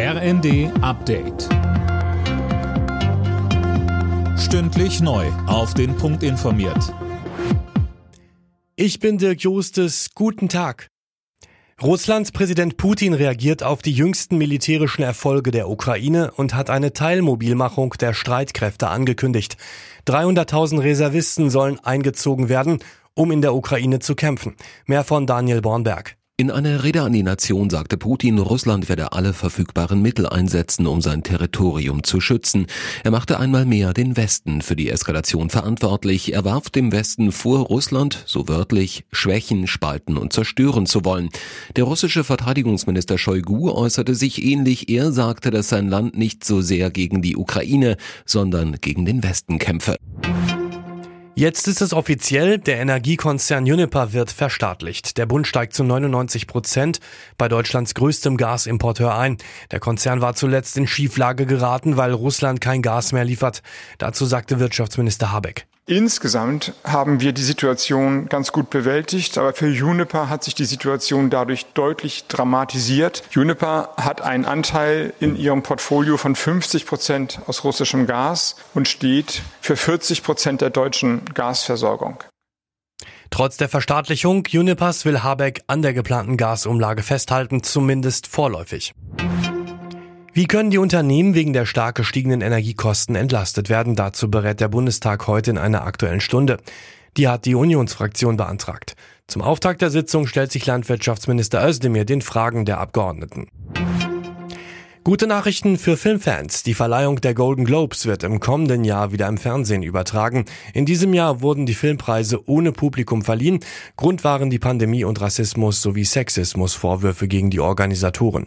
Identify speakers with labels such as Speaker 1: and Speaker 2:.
Speaker 1: RND Update. Stündlich neu. Auf den Punkt informiert.
Speaker 2: Ich bin Dirk Jostes. Guten Tag. Russlands Präsident Putin reagiert auf die jüngsten militärischen Erfolge der Ukraine und hat eine Teilmobilmachung der Streitkräfte angekündigt. 300.000 Reservisten sollen eingezogen werden, um in der Ukraine zu kämpfen. Mehr von Daniel Bornberg.
Speaker 3: In einer Rede an die Nation sagte Putin, Russland werde alle verfügbaren Mittel einsetzen, um sein Territorium zu schützen. Er machte einmal mehr den Westen für die Eskalation verantwortlich. Er warf dem Westen vor, Russland, so wörtlich, schwächen, spalten und zerstören zu wollen. Der russische Verteidigungsminister Shoigu äußerte sich ähnlich. Er sagte, dass sein Land nicht so sehr gegen die Ukraine, sondern gegen den Westen kämpfe.
Speaker 2: Jetzt ist es offiziell, der Energiekonzern Uniper wird verstaatlicht. Der Bund steigt zu 99 Prozent bei Deutschlands größtem Gasimporteur ein. Der Konzern war zuletzt in Schieflage geraten, weil Russland kein Gas mehr liefert. Dazu sagte Wirtschaftsminister Habeck.
Speaker 4: Insgesamt haben wir die Situation ganz gut bewältigt, aber für Juniper hat sich die Situation dadurch deutlich dramatisiert. Juniper hat einen Anteil in ihrem Portfolio von 50 Prozent aus russischem Gas und steht für 40 Prozent der deutschen Gasversorgung.
Speaker 2: Trotz der Verstaatlichung Junipers will Habeck an der geplanten Gasumlage festhalten, zumindest vorläufig. Wie können die Unternehmen wegen der stark gestiegenen Energiekosten entlastet werden? Dazu berät der Bundestag heute in einer aktuellen Stunde. Die hat die Unionsfraktion beantragt. Zum Auftakt der Sitzung stellt sich Landwirtschaftsminister Özdemir den Fragen der Abgeordneten. Gute Nachrichten für Filmfans. Die Verleihung der Golden Globes wird im kommenden Jahr wieder im Fernsehen übertragen. In diesem Jahr wurden die Filmpreise ohne Publikum verliehen. Grund waren die Pandemie und Rassismus sowie Sexismusvorwürfe gegen die Organisatoren.